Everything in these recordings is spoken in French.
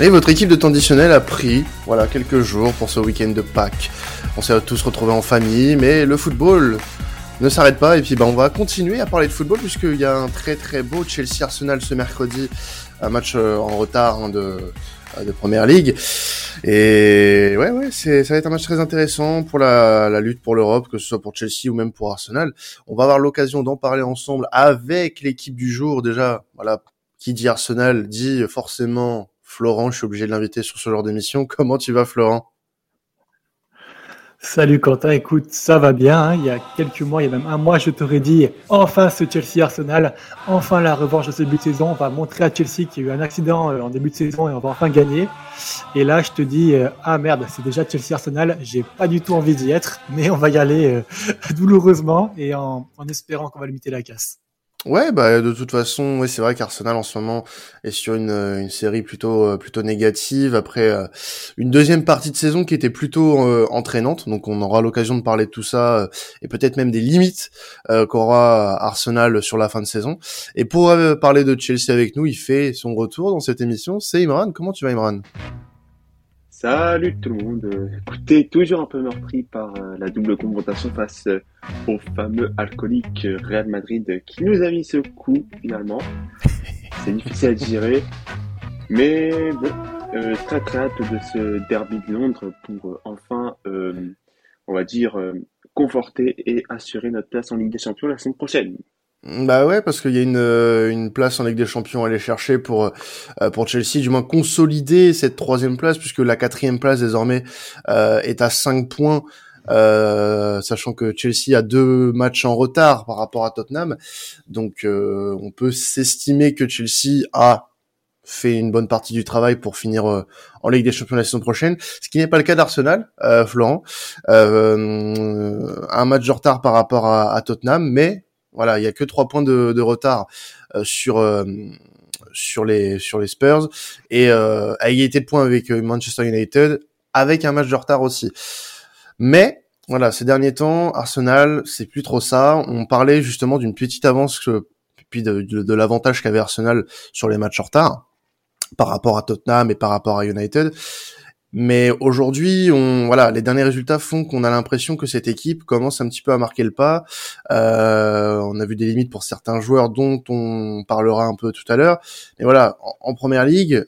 Et votre équipe de traditionnel a pris, voilà, quelques jours pour ce week-end de Pâques. On s'est tous retrouvés en famille, mais le football ne s'arrête pas. Et puis, bah, on va continuer à parler de football puisqu'il y a un très très beau Chelsea Arsenal ce mercredi, un match euh, en retard hein, de euh, de première ligue. Et ouais, ouais, c'est, ça va être un match très intéressant pour la, la lutte pour l'Europe, que ce soit pour Chelsea ou même pour Arsenal. On va avoir l'occasion d'en parler ensemble avec l'équipe du jour. Déjà, voilà, qui dit Arsenal dit forcément Florent, je suis obligé de l'inviter sur ce genre d'émission. Comment tu vas, Florent? Salut Quentin, écoute, ça va bien. Hein. Il y a quelques mois, il y a même un mois, je t'aurais dit enfin ce Chelsea Arsenal, enfin la revanche de ce début de saison. On va montrer à Chelsea qu'il y a eu un accident euh, en début de saison et on va enfin gagner. Et là, je te dis euh, ah merde, c'est déjà Chelsea Arsenal. J'ai pas du tout envie d'y être, mais on va y aller euh, douloureusement et en espérant qu'on va limiter la casse. Ouais, bah de toute façon, c'est vrai qu'Arsenal en ce moment est sur une, euh, série plutôt euh, plutôt négative après euh, une deuxième partie de saison qui était plutôt entraînante. Donc on aura l'occasion de parler de tout ça et peut-être même des limites qu'aura Arsenal sur la fin de saison. Et pour parler de Chelsea avec nous, il fait son retour dans cette émission. C'est Imran. Comment tu vas, Imran? Salut tout le monde. Écoutez, toujours un peu meurtri par euh, la double confrontation face euh, au fameux alcoolique Real Madrid qui nous a mis ce coup finalement. C'est difficile à gérer. Mais bon, euh, très très hâte de ce derby de Londres pour enfin, on va dire, conforter et assurer notre place en Ligue des Champions la semaine prochaine. Bah ouais, parce qu'il y a une, euh, une place en Ligue des Champions à aller chercher pour euh, pour Chelsea, du moins consolider cette troisième place, puisque la quatrième place désormais euh, est à 5 points, sachant que Chelsea a deux matchs en retard par rapport à Tottenham. Donc on peut s'estimer que Chelsea a fait une bonne partie du travail pour finir en Ligue des Champions la saison prochaine, ce qui n'est pas le cas d'Arsenal, Florent. un match de retard par rapport à Tottenham, mais voilà, il y a que trois points de, retard euh, sur euh, sur les sur les Spurs et euh, à égalité de points avec euh, Manchester United, avec un match de retard aussi. Mais voilà, ces derniers temps, Arsenal, c'est plus trop ça. On parlait justement d'une petite avance, puis de, de l'avantage qu'avait Arsenal sur les matchs en retard par rapport à Tottenham et par rapport à United. Mais aujourd'hui, voilà, les derniers résultats font qu'on a l'impression que cette équipe commence un petit peu à marquer le pas. Euh, on a vu des limites pour certains joueurs dont on parlera un peu tout à l'heure. Mais voilà, en, première ligue,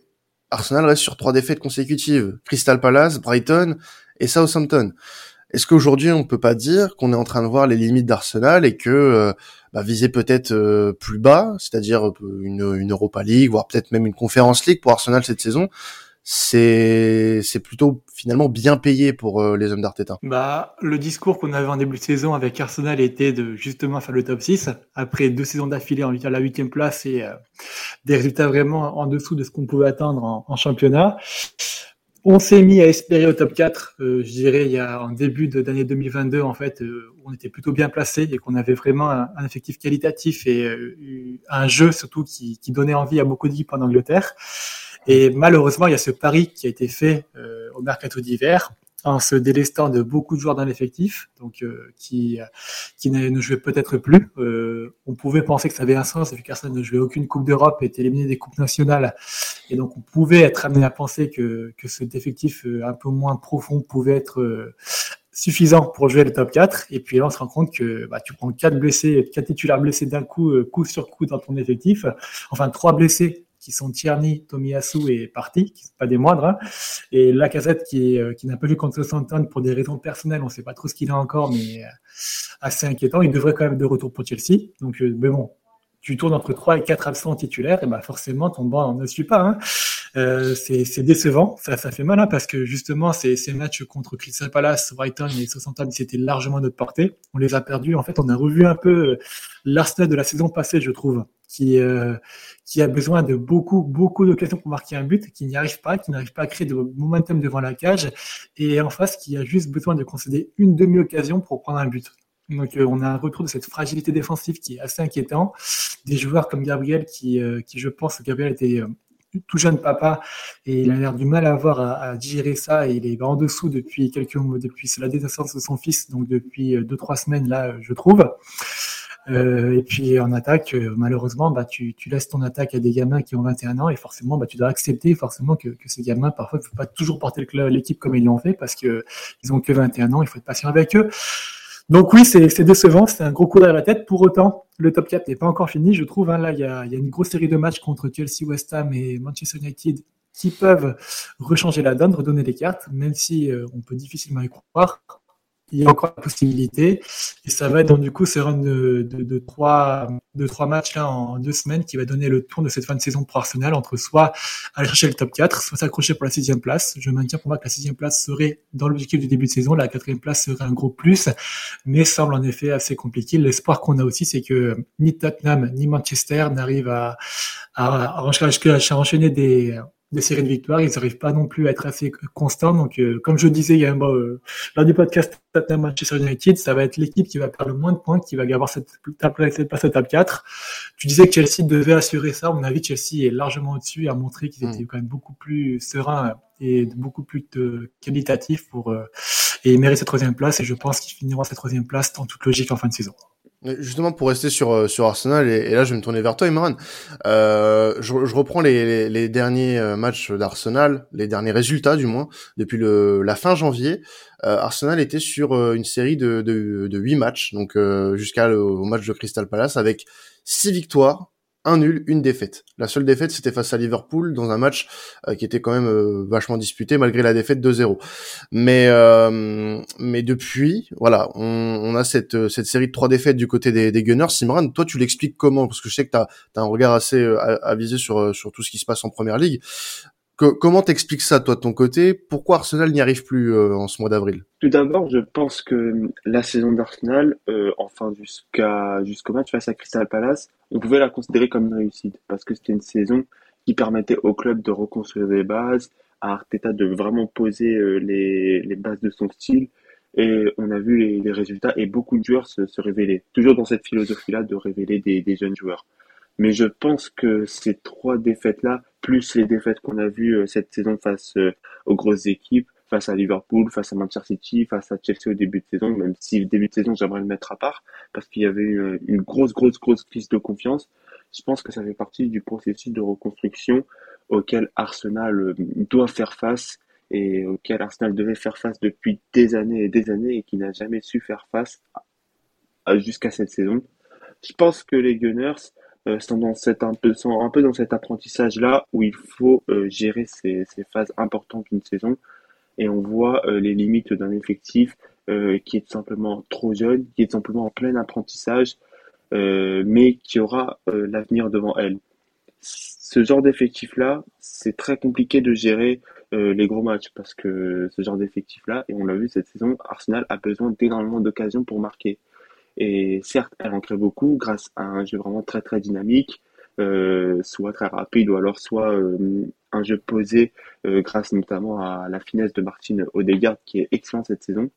Arsenal reste sur trois défaites consécutives Crystal Palace, Brighton et Southampton. Est-ce qu'aujourd'hui on peut pas dire qu'on est en train de voir les limites d'Arsenal et que euh, bah, viser peut-être euh, plus bas, c'est-à-dire une, une Europa League, voire peut-être même une Conférence League pour Arsenal cette saison, c'est c'est plutôt finalement bien payé pour euh, les hommes d'Arteta. Bah, le discours qu'on avait en début de saison avec Arsenal était de justement faire le top 6 après deux saisons d'affilée en à la huitième place et euh, des résultats vraiment en dessous de ce qu'on pouvait attendre en, championnat. On s'est mis à espérer au top 4, euh, je dirais, il y a en début d'année 2022, en fait, on était plutôt bien placé et qu'on avait vraiment un, effectif qualitatif et un jeu surtout qui, qui donnait envie à beaucoup d'équipes en Angleterre. Et malheureusement, il y a ce pari qui a été fait euh, au mercato d'hiver en se délestant de beaucoup de joueurs dans l'effectif, donc euh, qui qui ne jouaient peut-être plus. Euh, on pouvait penser que ça avait un sens vu qu'Arsenal ne jouait aucune Coupe d'Europe et était éliminé des coupes nationales, et donc on pouvait être amené à penser que que cet effectif un peu moins profond pouvait être suffisant pour jouer le top 4. Et puis là, on se rend compte que bah, tu prends quatre blessés, quatre titulaires blessés d'un coup, coup sur coup dans ton effectif. Enfin, trois blessés qui sont Tierney, Tomiyasu et Parti, qui sont pas des moindres. Hein. Et Lacazette qui, euh, qui n'a pas vu contre Southampton pour des raisons personnelles, on sait pas trop ce qu'il a encore, mais euh, assez inquiétant. Il devrait quand même de retour pour Chelsea. Donc, euh, mais bon, tu tournes entre 3 et 4 absents titulaires, et bah forcément ton banc ne suit pas. Hein. Euh, c'est décevant, ça, ça fait mal hein, parce que justement ces, ces matchs contre Crystal Palace, Brighton et Southampton, c'était largement notre portée. On les a perdus. En fait, on a revu un peu l'Arsenal de la saison passée, je trouve qui euh, qui a besoin de beaucoup beaucoup d'occasions pour marquer un but, qui n'y arrive pas, qui n'arrive pas à créer de momentum devant la cage, et en face qui a juste besoin de concéder une demi-occasion pour prendre un but. Donc euh, on a un retour de cette fragilité défensive qui est assez inquiétant. Des joueurs comme Gabriel qui euh, qui je pense Gabriel était tout jeune papa et il a l'air du mal à avoir à, à, digérer ça et il est en dessous depuis quelques mois depuis la dénaissance de son fils donc depuis deux trois semaines là je trouve Euh, et puis en attaque, euh, malheureusement, bah, tu, tu, laisses ton attaque à des gamins qui ont 21 ans et forcément, bah, tu dois accepter forcément que, que ces gamins, parfois, ne faut pas toujours porter l'équipe comme ils l'ont fait parce qu'ils ont que 21 ans, il faut être patient avec eux. Donc oui, c'est décevant, c'est un gros coup derrière la tête. Pour autant, le top 4 n'est pas encore fini, je trouve. Hein. Là, il y a, une grosse série de matchs contre Chelsea, West Ham et Manchester United qui peuvent rechanger la donne, redonner les cartes, même si euh, on peut difficilement y croire il y a encore la possibilité. Et ça va être donc du coup ce run de, de, de, trois, de trois matchs là en deux semaines qui va donner le tour de cette fin de saison pour Arsenal entre soit aller chercher le top 4, soit s'accrocher pour la sixième place. Je maintiens pour moi que la sixième place serait dans l'objectif du début de saison, la quatrième place serait un gros plus, mais semble en effet assez compliqué. L'espoir qu'on a aussi, c'est que ni Tottenham ni Manchester n'arrivent à, à, à enchaîner des des séries de victoires. Ils n'arrivent pas non plus à être assez constants. Donc, euh, comme je disais il y a un euh, lors du podcast Tottenham Manchester United, ça va être l'équipe qui va perdre le moins de points, qui va avoir cette, cette place au top 4. Tu disais que Chelsea devait assurer ça. À mon avis, Chelsea est largement au-dessus et a montré qu'ils étaient mm. quand même beaucoup plus sereins et beaucoup plus qualitatifs pour euh, et méritent cette troisième place. Et je pense qu'ils finiront cette troisième place en toute logique en fin de saison. Justement pour rester sur euh, sur Arsenal et, là je vais me tourner vers toi Imran. Euh, je, reprends les, derniers euh, matchs d'Arsenal, les derniers résultats du moins depuis le la fin janvier. Euh, Arsenal était sur une série de de, de 8 matchs donc jusqu'à le match de Crystal Palace avec 6 victoires, un nul, une défaite. La seule défaite, c'était face à Liverpool dans un match euh, qui était quand même euh, vachement disputé malgré la défaite 2-0. Mais euh, mais depuis, voilà, on, on, a cette cette série de trois défaites du côté des, des Gunners. Simran, toi, tu l'expliques comment? Parce que je sais que tu as, un regard assez avisé sur sur tout ce qui se passe en première ligue comment t'expliques ça, toi, de ton côté? Pourquoi Arsenal n'y arrive plus euh, en ce mois d'avril? Tout d'abord, je pense que la saison d'Arsenal, euh, enfin jusqu'au match face à Crystal Palace, on pouvait la considérer comme une réussite parce que c'était une saison qui permettait au club de reconstruire des bases, à Arteta de vraiment poser euh, les, bases de son style. Et on a vu les, résultats et beaucoup de joueurs se, révéler. Toujours dans cette philosophie-là de révéler des jeunes joueurs. Mais je pense que ces trois défaites-là, plus les défaites qu'on a vues euh, cette saison face euh, aux grosses équipes, face à Liverpool, face à Manchester City, face à Chelsea au début de saison, même si le début de saison, j'aimerais le mettre à part, parce qu'il y avait une, une grosse, grosse, grosse crise de confiance. Je pense que ça fait partie du processus de reconstruction auquel Arsenal euh, doit faire face et auquel Arsenal devait faire face depuis des années et des années et qui n'a jamais su faire face jusqu'à cette saison. Je pense que les Gunners sont dans un peu dans cet apprentissage là où il faut euh, gérer ces, ces phases importantes d'une saison et on voit euh, les limites d'un effectif qui est simplement trop jeune, qui est simplement en plein apprentissage, mais qui aura l'avenir devant elle. Ce genre d'effectif-là, c'est très compliqué de gérer les gros matchs parce que ce genre d'effectif-là, et on l'a vu cette saison, Arsenal a besoin d'énormément d'occasions pour marquer. Et certes, elle en crée beaucoup grâce à un jeu vraiment très très dynamique, euh, soit très rapide ou alors soit euh, un jeu posé euh, grâce notamment à la finesse de Martin Odegaard qui est excellent cette saison.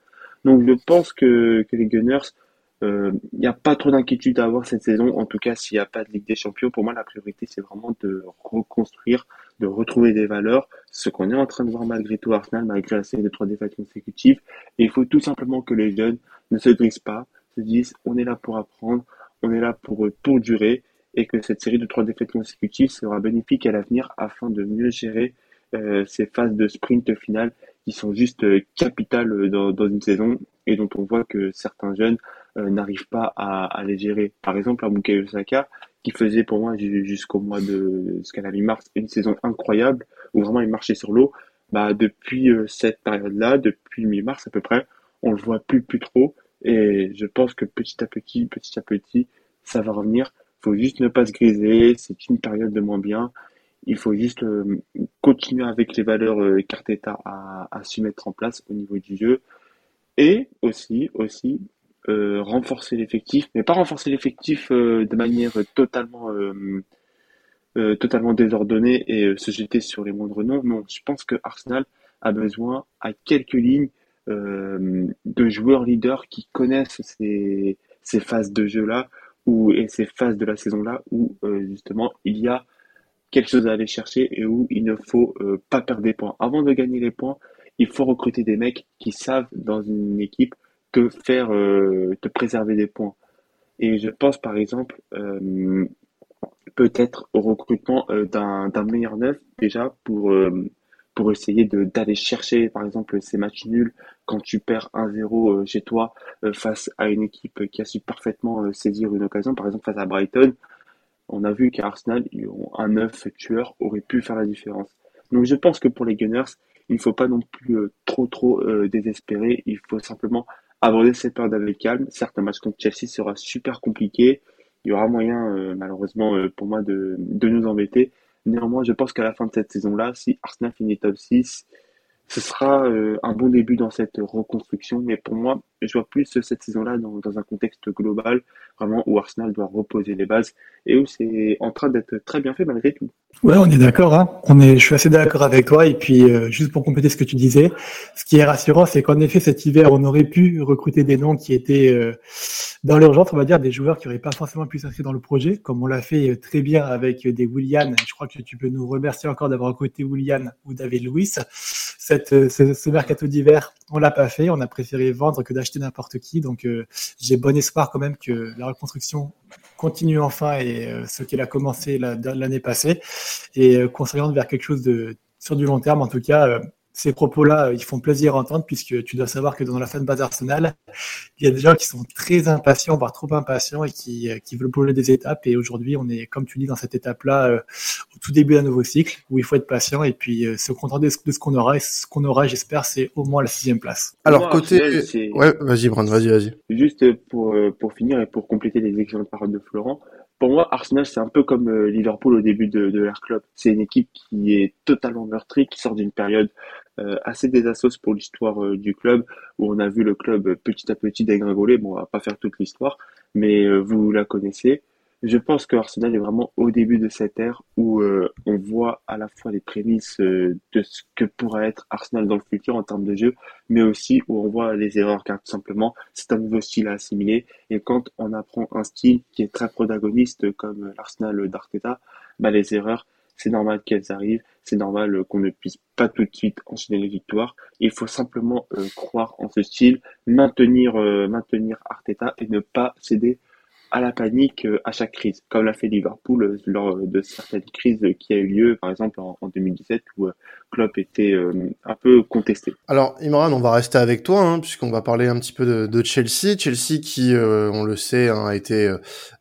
Donc je pense que, que les Gunners, il n'y a pas trop d'inquiétude à avoir cette saison. En tout cas, s'il n'y a pas de Ligue des Champions, pour moi la priorité c'est vraiment de reconstruire, de retrouver des valeurs. Ce qu'on est en train de voir malgré tout Arsenal, malgré la série de trois défaites consécutives. Et il faut tout simplement que les jeunes ne se grisent pas, se disent on est là pour apprendre, on est là pour, pour durer et que cette série de trois défaites consécutives sera bénéfique à l'avenir afin de mieux gérer euh, ces phases de sprint final qui sont juste euh, capitales dans, une saison et dont on voit que certains jeunes euh, n'arrivent pas à, les gérer. Par exemple, Bukayo Osaka, qui faisait pour moi jusqu'au mois de jusqu'à la mi-mars une saison incroyable où vraiment il marchait sur l'eau. Bah depuis euh, cette période-là, depuis mi-mars à peu près, on le voit plus plus trop et je pense que petit à petit, petit à petit, ça va revenir. Il faut juste ne pas se griser. C'est une période de moins bien. Il faut juste euh, continuer avec les valeurs euh, qu'Arteta a, a su mettre en place au niveau du jeu. Et aussi, aussi, euh, renforcer l'effectif, mais pas renforcer l'effectif euh, de manière totalement, totalement désordonnée et se jeter sur les moindres noms. Non, je pense que Arsenal a besoin à quelques lignes de joueurs leaders qui connaissent ces, ces phases de jeu-là et ces phases de la saison-là où euh, justement il y a quelque chose à aller chercher et où il ne faut euh, pas perdre des points. Avant de gagner les points, il faut recruter des mecs qui savent dans une équipe te faire te préserver des points. Et je pense par exemple peut-être au recrutement d'un meilleur neuf déjà pour pour essayer d'aller chercher par exemple ces matchs nuls quand tu perds 1-0 chez toi face à une équipe qui a su parfaitement saisir une occasion par exemple face à Brighton on a vu qu'à Arsenal, un neuf tueur aurait pu faire la différence. Donc je pense que pour les Gunners, il ne faut pas non plus euh, trop trop euh, désespérer. Il faut simplement aborder cette période avec calme. Certes, un match contre Chelsea sera super compliqué. Il y aura moyen, euh, malheureusement pour moi, de, de nous embêter. Néanmoins, je pense qu'à la fin de cette saison-là, si Arsenal finit top 6, ce sera euh, un bon début dans cette reconstruction. Mais pour moi, je vois plus cette saison-là dans, dans, un contexte global, vraiment où Arsenal doit reposer les bases et où c'est en train d'être très bien fait malgré tout. Ouais, on est d'accord. Hein. On est, je suis assez d'accord avec toi. Et puis, euh, juste pour compléter ce que tu disais, ce qui est rassurant, c'est qu'en effet, cet hiver, on aurait pu recruter des noms qui étaient euh, dans l'urgence, on va dire, des joueurs qui n'auraient pas forcément pu s'inscrire dans le projet, comme on l'a fait très bien avec des Willian. Je crois que tu peux nous remercier encore d'avoir recruté Willian ou David Louis cette, euh, ce, ce, mercato d'hiver, on l'a pas fait. On a préféré vendre que d'acheter n'importe qui. Donc, euh, j'ai bon espoir quand même que la reconstruction continue enfin et euh, ce qu'elle a commencé l'année passée et qu'on s'oriente vers quelque chose de sur du long terme. En tout cas, ces propos-là, euh, ils font plaisir à entendre puisque tu dois savoir que dans la fan base Arsenal, il y a des gens qui sont très impatients, voire trop impatients et qui, euh, qui veulent brûler des étapes. Et aujourd'hui, on est, comme tu dis, dans cette étape-là, euh, au tout début d'un nouveau cycle où il faut être patient et puis se contenter de ce qu'on aura. Et ce qu'on aura, j'espère, c'est au moins la sixième place. Alors, côté, ouais, vas-y, Brand, vas-y, vas-y. Juste pour, pour finir et pour compléter les excellentes paroles de Florent, pour moi, Arsenal, c'est un peu comme Liverpool au début de, leur club. C'est une équipe qui est totalement meurtrie, qui sort d'une période euh, assez désastrouse pour l'histoire euh, du club, où on a vu le club petit à petit dégringoler. Bon, on va pas faire toute l'histoire, mais euh, vous la connaissez. Je pense que Arsenal est vraiment au début de cette ère où on voit à la fois les prémices de ce que pourra être Arsenal dans le futur en termes de jeu, mais aussi où on voit les erreurs, car tout simplement, c'est un nouveau style à assimiler. Et quand on apprend un style qui est très protagoniste comme l'Arsenal d'Arteta, bah, les erreurs, c'est normal qu'elles arrivent, c'est normal qu'on ne puisse pas tout de suite enchaîner les victoires. Il faut simplement euh, croire en ce style, maintenir, euh, maintenir Arteta et ne pas céder à la panique euh, à chaque crise, comme l'a fait Liverpool euh, lors de certaines crises qui a eu lieu, par exemple en, 2017 où euh, Klopp était un peu contesté. Alors Imran, on va rester avec toi hein, puisqu'on va parler un petit peu de, de Chelsea, Chelsea qui, on le sait, hein, a été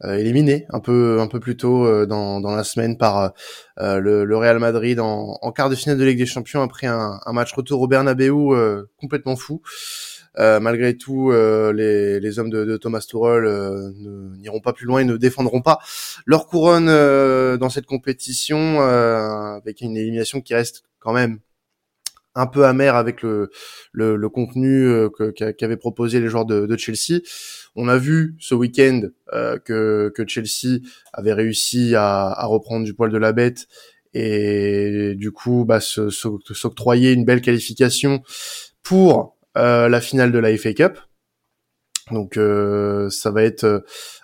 éliminé un peu un peu plus tôt dans, dans la semaine par le, le, Real Madrid en, en, quart de finale de Ligue des Champions après un, un match retour au Bernabeu complètement fou. Euh, malgré tout, euh, les, les, hommes de, de Thomas Tuchel euh, n'iront pas plus loin et ne défendront pas leur couronne dans cette compétition avec une élimination qui reste quand même un peu amère avec le, le, le contenu qu'avaient proposé les joueurs de, de, Chelsea. On a vu ce week-end que, que Chelsea avait réussi à, à reprendre du poil de la bête et du coup bah, s'octroyer une belle qualification pour euh, la finale de la FA Cup. Donc euh, ça va être euh,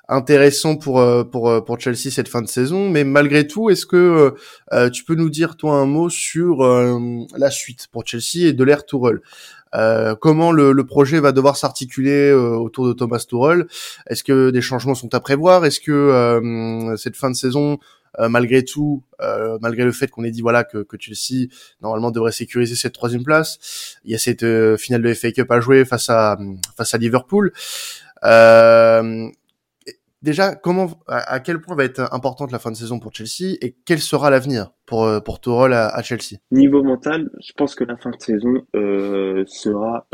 intéressant pour pour pour Chelsea cette fin de saison. Mais malgré tout, est-ce que tu peux nous dire toi un mot sur la suite pour Chelsea et de l'ère Tourelle? Euh, comment le, le, projet va devoir s'articuler autour de Thomas Tuchel Est-ce que des changements sont à prévoir? Est-ce que cette fin de saison euh, malgré tout, euh, malgré le fait qu'on ait dit voilà que, que, Chelsea normalement devrait sécuriser cette troisième place, il y a cette euh, finale de FA Cup à jouer face à face à Liverpool. déjà, comment, à, quel point va être importante la fin de saison pour Chelsea et quel sera l'avenir pour pour Tuchel à, à, Chelsea? Niveau mental, je pense que la fin de saison sera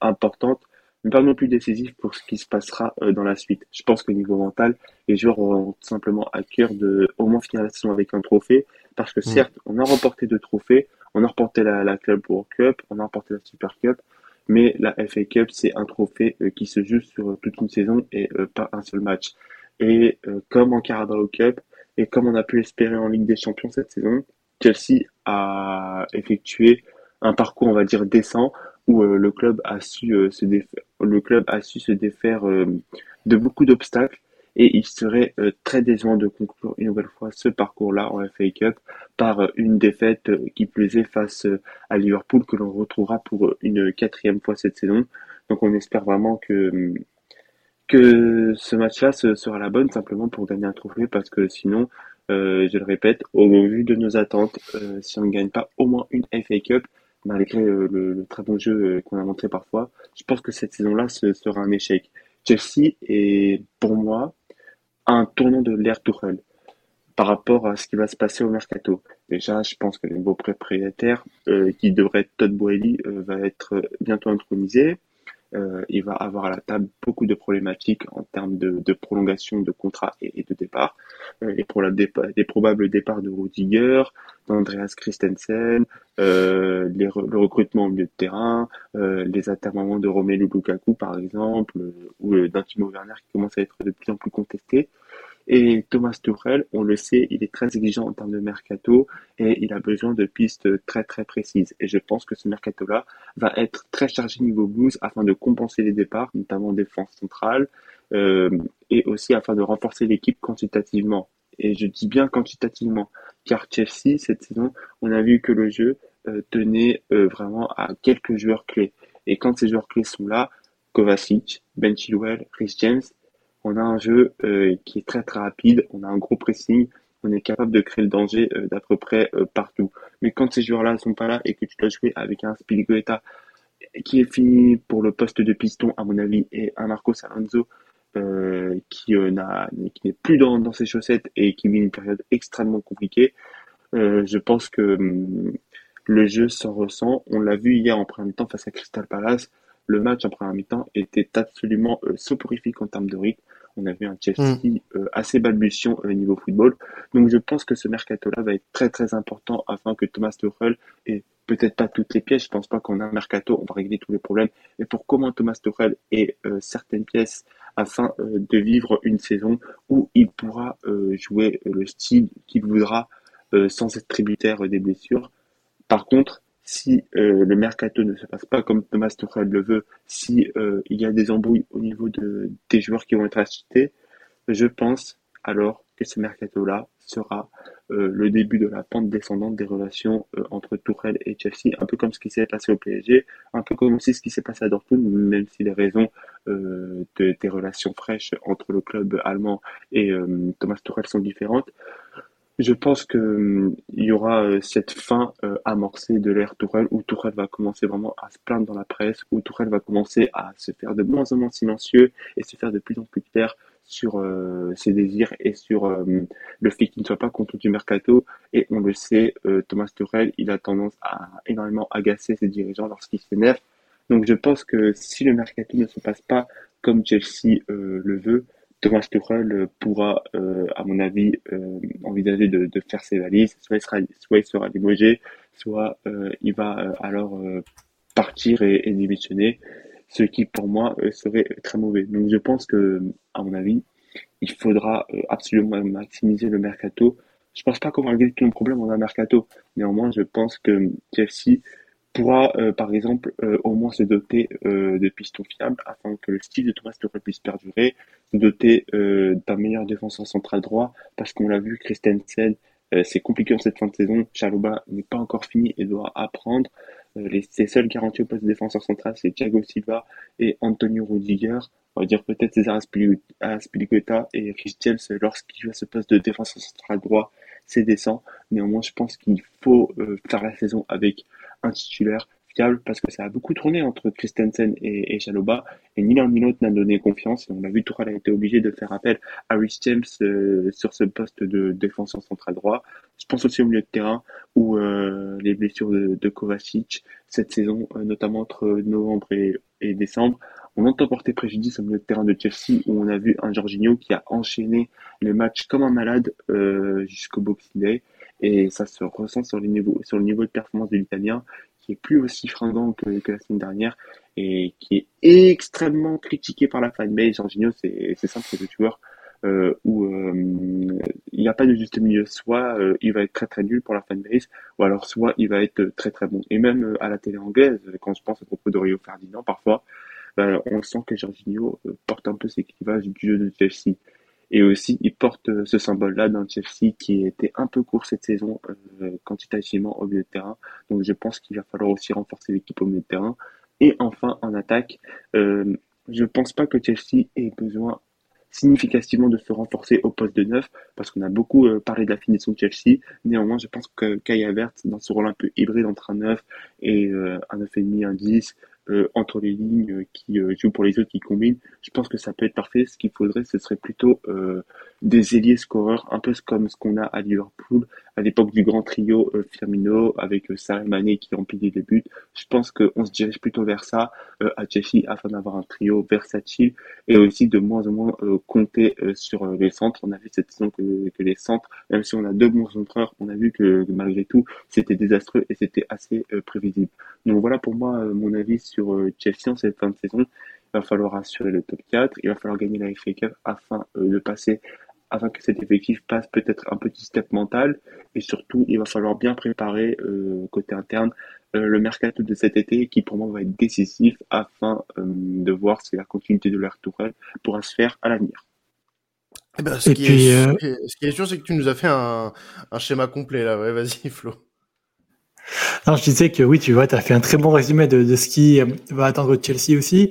importante mais pas non plus décisif pour ce qui se passera euh, dans la suite. Je pense qu'au niveau mental, les joueurs auront tout simplement à cœur de au moins finir la saison avec un trophée, parce que mm. certes, on a remporté deux trophées, on a remporté la, la Club World Cup, on a remporté la Super Cup, mais la FA Cup, c'est un trophée euh, qui se joue sur toute une saison et euh, pas un seul match. Et comme en Carabao Cup, et comme on a pu espérer en Ligue des Champions cette saison, Chelsea a effectué un parcours, on va dire, décent, où euh, le club a su euh, se défaire, le club a su se défaire euh, de beaucoup d'obstacles et il serait très décevant de conclure une nouvelle fois ce parcours-là en FA Cup par une défaite qui plaisait face à Liverpool que l'on retrouvera pour une quatrième fois cette saison. Donc on espère vraiment que que ce match-là sera la bonne simplement pour gagner un trophée parce que sinon, euh, je le répète, au vu de nos attentes, euh, si on ne gagne pas au moins une FA Cup, malgré euh, le, très bon jeu qu'on a montré parfois, je pense que cette saison-là sera un échec. Chelsea est pour moi un tournant de l'ère Tourelle par rapport à ce qui va se passer au mercato. Déjà, je pense que le nouveau propriétaire, qui devrait être Todd Boehly, va être bientôt intronisé. Euh, il va avoir à la table beaucoup de problématiques en termes de, de prolongation de contrat et, de départ. Euh, les probables départs de Rudiger, d'Andreas Christensen, euh, le recrutement au milieu de terrain, euh, les atermoiements de Romelu Lukaku par exemple, ou d'un Timo Werner qui commence à être de plus en plus contesté. Et Thomas Tuchel, on le sait, il est très exigeant en termes de mercato et il a besoin de pistes très très précises. Et je pense que ce mercato-là va être très chargé niveau blues afin de compenser les départs, notamment en défense centrale, euh, et aussi afin de renforcer l'équipe quantitativement. Et je dis bien quantitativement, car Chelsea, cette saison, on a vu que le jeu euh, tenait euh, vraiment à quelques joueurs clés. Et quand ces joueurs clés sont là, Kovacic, Ben Chilwell, Rhys James, on a un jeu euh, qui est très très rapide, on a un gros pressing, on est capable de créer le danger euh, d'à peu près euh, partout. Mais quand ces joueurs-là ne sont pas là et que tu dois jouer avec un Spilicueta qui est fini pour le poste de piston à mon avis et un Marcos Alonso qui n'est plus dans, dans ses chaussettes et qui vit une période extrêmement compliquée, je pense que hum, le jeu s'en ressent. On l'a vu hier en premier temps face à Crystal Palace. Le match en première mi-temps était absolument soporifique en termes de rythme. On avait un Chelsea mm. euh, assez balbutiant au niveau football. Donc je pense que ce mercato-là va être très très important afin que Thomas Tuchel ait peut-être pas toutes les pièces. Je pense pas qu'on a un mercato, on va régler tous les problèmes. Mais pour comment Thomas Tuchel ait euh, certaines pièces afin euh, de vivre une saison où il pourra jouer le style qu'il voudra sans être tributaire des blessures. Par contre, si euh, le mercato ne se passe pas comme Thomas Tuchel le veut, si euh, il y a des embrouilles au niveau de, des joueurs qui vont être achetés, je pense alors que ce mercato-là sera euh, le début de la pente descendante des relations entre Tuchel et Chelsea, un peu comme ce qui s'est passé au PSG, un peu comme aussi ce qui s'est passé à Dortmund, même si les raisons de, des relations fraîches entre le club allemand et Thomas Tuchel sont différentes. Je pense que hum, il y aura euh, cette fin euh, amorcée de l'ère Tourelle où Tourelle va commencer vraiment à se plaindre dans la presse, où Tourelle va commencer à se faire de moins en moins silencieux et se faire de plus en plus clair sur euh, ses désirs et sur le fait qu'il ne soit pas content du mercato. Et on le sait, Thomas Tourelle, il a tendance à énormément agacer ses dirigeants lorsqu'il s'énerve. Donc je pense que si le mercato ne se passe pas comme Chelsea le veut, Thomas Tuchel pourra, euh, à mon avis, euh, envisager de, faire ses valises. Soit il sera, soit limogé, soit euh, il va alors partir et, et, démissionner, ce qui pour moi serait très mauvais. Donc je pense que, à mon avis, il faudra absolument maximiser le mercato. Je pense pas qu'on va régler tous nos problèmes en un mercato. Néanmoins, je pense que Chelsea pourra euh, par exemple euh, au moins se doter euh, de pistons fiables afin que le style de Thomas Tuchel puisse perdurer, se doter d'un meilleur défenseur central droit parce qu'on l'a vu Christensen c'est compliqué en cette fin de saison, Chalouba n'est pas encore fini et doit apprendre. les, ses seuls garanties au poste de défenseur central c'est Thiago Silva et Antonio Rudiger. On va dire peut-être César Aspilicueta et Rich James lorsqu'il à ce poste de défenseur central droit, c'est décent. Néanmoins, je pense qu'il faut faire la saison avec un titulaire fiable parce que ça a beaucoup tourné entre Christensen et, et et ni l'un ni l'autre n'a donné confiance et on a vu Tourelle a été obligé de faire appel à Rhys James euh, sur ce poste de défenseur central droit. Je pense aussi au milieu de terrain où euh, les blessures de, de, Kovacic cette saison, euh, notamment entre novembre et, et décembre, on entend porter préjudice au milieu de terrain de Chelsea où on a vu un Jorginho qui a enchaîné le match comme un malade jusqu'au Boxing Day et ça se ressent sur, les niveaux, sur le niveau de performance de l'Italien, qui est plus aussi fringant que, que, la semaine dernière, et qui est extrêmement critiqué par la fanbase. Jorginho, c'est simple, c'est le joueur euh, où euh, il n'y a pas de juste milieu. Soit euh, il va être très très nul pour la fanbase, ou alors soit il va être très très bon. Et même euh, à la télé anglaise, quand je pense à propos de Rio Ferdinand, parfois, euh, on sent que Jorginho porte un peu ses clivages du jeu de Chelsea. Et aussi, il porte euh, ce symbole-là d'un Chelsea qui était un peu court cette saison euh, quantitativement au milieu de terrain. Donc je pense qu'il va falloir aussi renforcer l'équipe au milieu de terrain. Et enfin, en attaque, euh, je pense pas que Chelsea ait besoin significativement de se renforcer au poste de neuf, parce qu'on a beaucoup parlé de la finition de Chelsea. Néanmoins, je pense que Kai Havertz, dans ce rôle un peu hybride entre un neuf et un neuf et demi, un 10, euh, entre les lignes euh, qui euh, jouent pour les autres qui combinent. Je pense que ça peut être parfait. Ce qu'il faudrait, ce serait plutôt des ailiers scoreurs, un peu comme ce qu'on a à Liverpool à l'époque du grand trio Firmino avec Salah Mané qui remplit des buts. Je pense qu'on se dirige plutôt vers ça à Chelsea afin d'avoir un trio versatile et aussi de moins en moins compter sur les centres. On a vu cette saison que, que, les centres, même si on a deux bons centreurs, on a vu que malgré tout c'était désastreux et c'était assez prévisible. Donc voilà pour moi mon avis sur euh, Chelsea en cette fin de saison. Il va falloir assurer le top 4, il va falloir gagner la FA Cup afin euh, de passer afin que cet effectif passe peut-être un petit step mental et surtout il va falloir bien préparer euh, côté interne le mercato de cet été qui pour moi va être décisif afin de voir si la continuité de leur tourelle pourra se faire à l'avenir. Eh ben, ce, qui est, ce, qui est, sûr, c'est que tu nous as fait un, un schéma complet là. Ouais, vas-y, Flo. Non, je disais que oui, tu vois, tu as fait un très bon résumé de, de, ce qui euh, va attendre Chelsea aussi.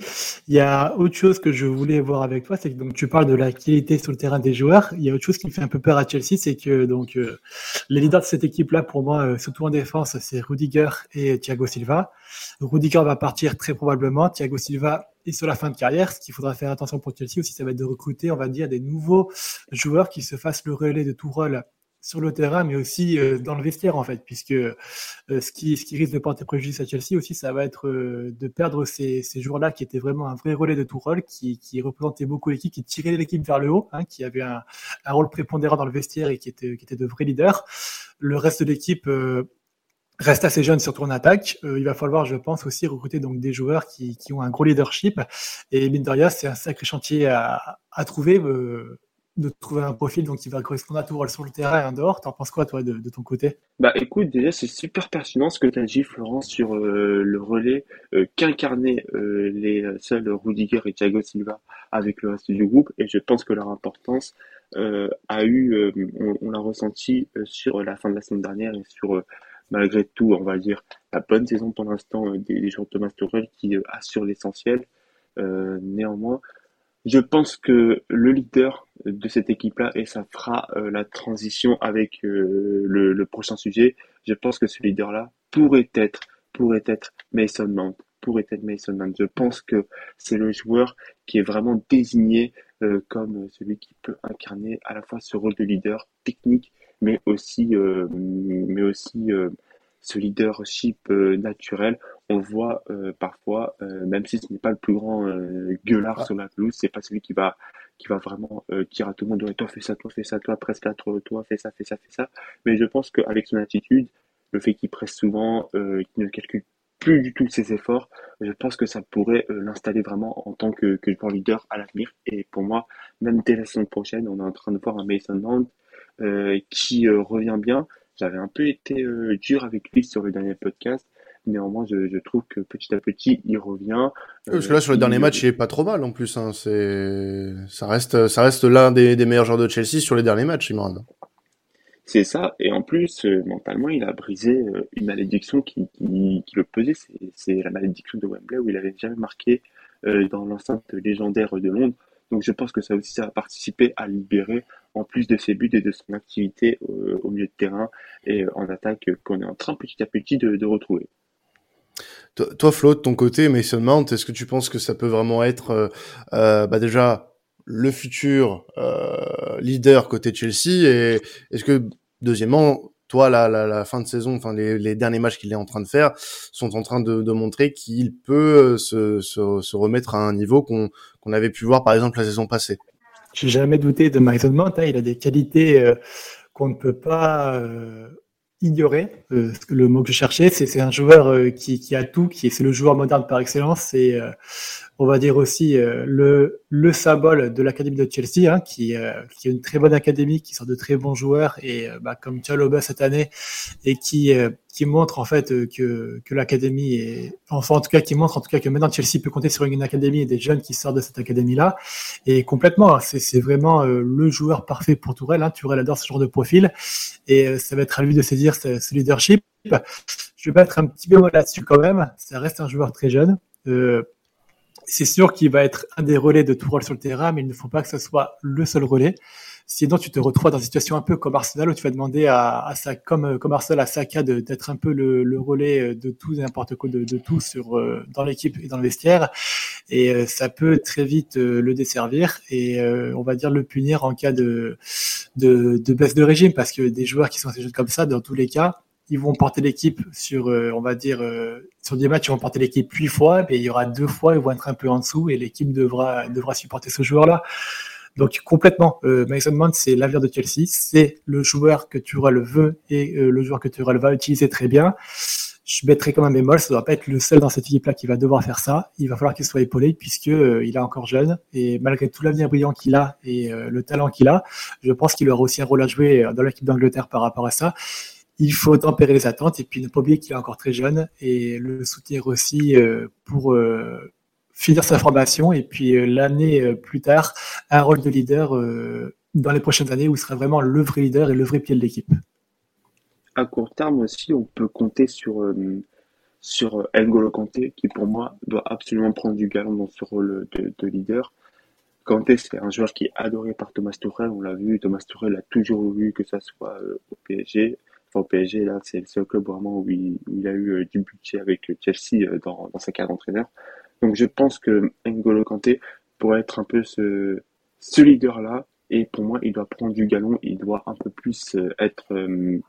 Il y a autre chose que je voulais voir avec toi, c'est que donc tu parles de la qualité sur le terrain des joueurs. Il y a autre chose qui me fait un peu peur à Chelsea, c'est que donc euh, les leaders de cette équipe-là, pour moi, euh, surtout en défense, c'est Rudiger et Thiago Silva. Rudiger va partir très probablement. Thiago Silva est sur la fin de carrière. Ce qu'il faudra faire attention pour Chelsea aussi, ça va être de recruter, on va dire, des nouveaux joueurs qui se fassent le relais de tout rôle sur le terrain, mais aussi euh, dans le vestiaire en fait, puisque euh, ce, qui, ce qui risque de porter préjudice à Chelsea aussi, ça va être euh, de perdre ces, ces joueurs-là qui étaient vraiment un vrai relais de tout rôle, qui, qui représentaient beaucoup l'équipe, qui tiraient l'équipe vers le haut, hein, qui avait un, un, rôle prépondérant dans le vestiaire et qui était, qui de vrais leaders. Le reste de l'équipe reste assez jeune, surtout en attaque. il va falloir, je pense, aussi recruter donc des joueurs qui, qui ont un gros leadership. Et Mindaria, c'est un sacré chantier à, trouver. De trouver un profil donc qui va correspondre à tout rôle sur le terrain et en dehors. T'en penses quoi toi de, ton côté? Bah écoute, déjà c'est super pertinent ce que tu as dit Florence sur euh, le relais euh, qu'incarnaient euh, les seuls Rudiger et Thiago Silva avec le reste du groupe et je pense que leur importance a eu, on, l'a ressenti sur la fin de la semaine dernière et sur malgré tout, on va dire, la bonne saison pour l'instant des, des joueurs de Thomas Tuchel qui assurent l'essentiel. néanmoins, je pense que le leader de cette équipe-là, et ça fera euh, la transition avec euh, le, prochain sujet, je pense que ce leader-là pourrait être, pourrait être Mason Mount, pourrait être Mason Mount. Je pense que c'est le joueur qui est vraiment désigné euh, comme celui qui peut incarner à la fois ce rôle de leader technique, mais aussi, mais aussi ce leadership euh, naturel. On le voit euh, parfois, euh, même si ce n'est pas le plus grand gueulard ah. sur la pelouse, c'est pas celui qui va qui va vraiment dire à tout le monde toi fais ça, toi fais ça, toi presque à toi, toi fais ça, fais ça, fais ça. Mais je pense qu'avec son attitude, le fait qu'il presse souvent, qu'il ne calcule plus du tout ses efforts, je pense que ça pourrait l'installer vraiment en tant que, que joueur leader à l'avenir. Et pour moi, même dès la saison prochaine, on est en train de voir un Mason Mount qui revient bien, j'avais un peu été euh, dur avec lui sur le dernier podcast. Néanmoins, je, je, trouve que petit à petit, il revient. Parce que là, sur le dernier match, il est pas trop mal en plus. Hein. C'est, ça reste, ça reste l'un des, des, meilleurs joueurs de Chelsea sur les derniers matchs, Imran. C'est ça. Et en plus, euh, mentalement, il a brisé euh, une malédiction qui, qui, qui le pesait. C'est la malédiction de Wembley où il avait jamais marqué dans l'enceinte légendaire de Londres. Donc je pense que ça aussi ça a participé à libérer en plus de ses buts et de son activité euh, au milieu de terrain et euh, en attaque euh, qu'on est en train petit à petit de, de retrouver. Toi, Flo, de ton côté, Mason Mount, est-ce que tu penses que ça peut vraiment être euh, bah déjà le futur euh, leader côté Chelsea et est-ce que deuxièmement toi, la, la, la, fin de saison, enfin les, les derniers matchs qu'il est en train de faire, sont en train de, de montrer qu'il peut se, se, se, remettre à un niveau qu'on qu'on avait pu voir par exemple la saison passée? J'ai jamais douté de Mount. Hein. Il a des qualités euh, qu'on ne peut pas euh, ignorer. Euh, le mot que je cherchais, c'est un joueur euh, qui, qui, a tout, qui c'est le joueur moderne par excellence. C'est on va dire aussi le, le symbole de l'académie de Chelsea, hein, qui, qui a une très bonne académie, qui sort de très bons joueurs et bah, comme Chalobah cette année et qui qui montre en fait euh, que, l'académie est, enfin en tout cas qui montre en tout cas que maintenant Chelsea peut compter sur une académie et des jeunes qui sortent de cette académie là et complètement c'est, c'est vraiment euh, le joueur parfait pour Tourelle hein. Tourelle adore ce genre de profil et euh, ça va être à lui de saisir ce, leadership. Je vais mettre un petit peu là-dessus quand même. Ça reste un joueur très jeune. Euh, c'est sûr qu'il va être un des relais de tout rôle sur le terrain, mais il ne faut pas que ce soit le seul relais. Sinon, tu te retrouves dans une situation un peu comme Arsenal où tu vas demander à, à ça, comme, comme Arsenal à Saka d'être un peu le, le, relais de tout et n'importe quoi de, de, tout sur, euh, dans l'équipe et dans le vestiaire. Et euh, ça peut très vite euh, le desservir et on va dire le punir en cas de, de, de baisse de régime parce que des joueurs qui sont assez jeunes comme ça, dans tous les cas, ils vont porter l'équipe sur, on va dire, sur des matchs, ils vont porter l'équipe huit fois, mais il y aura deux fois, ils vont être un peu en dessous et l'équipe devra, devra supporter ce joueur-là. Donc complètement, euh, Mason Mount, c'est l'avenir de Chelsea, c'est le joueur que tu le veut et euh, le joueur que tu va utiliser très bien. Je mettrai quand même bémol, ça doit pas être le seul dans cette équipe-là qui va devoir faire ça. Il va falloir qu'il soit épaulé puisque euh, il est encore jeune et malgré tout l'avenir brillant qu'il a et euh, le talent qu'il a, je pense qu'il aura aussi un rôle à jouer dans l'équipe d'Angleterre par rapport à ça il faut tempérer les attentes et puis ne pas oublier qu'il est encore très jeune et le soutenir aussi pour finir sa formation et puis euh, l'année euh, plus tard, un rôle de leader euh, dans les prochaines années où il sera vraiment le vrai leader et le vrai pied de l'équipe. À court terme aussi, on peut compter sur, sur N'Golo Kanté qui pour moi doit absolument prendre du galon dans ce rôle de, leader. Kanté, c'est un joueur qui est adoré par Thomas Tuchel. On l'a vu, Thomas Tuchel a toujours vu que ça soit au PSG. Au PSG, là, c'est le seul club vraiment où il, a eu du budget avec Chelsea dans, dans sa carrière d'entraîneur. Donc je pense que N'Golo Kanté pourrait être un peu ce, ce leader-là. Et pour moi, il doit prendre du galon, il doit un peu plus euh, être, euh,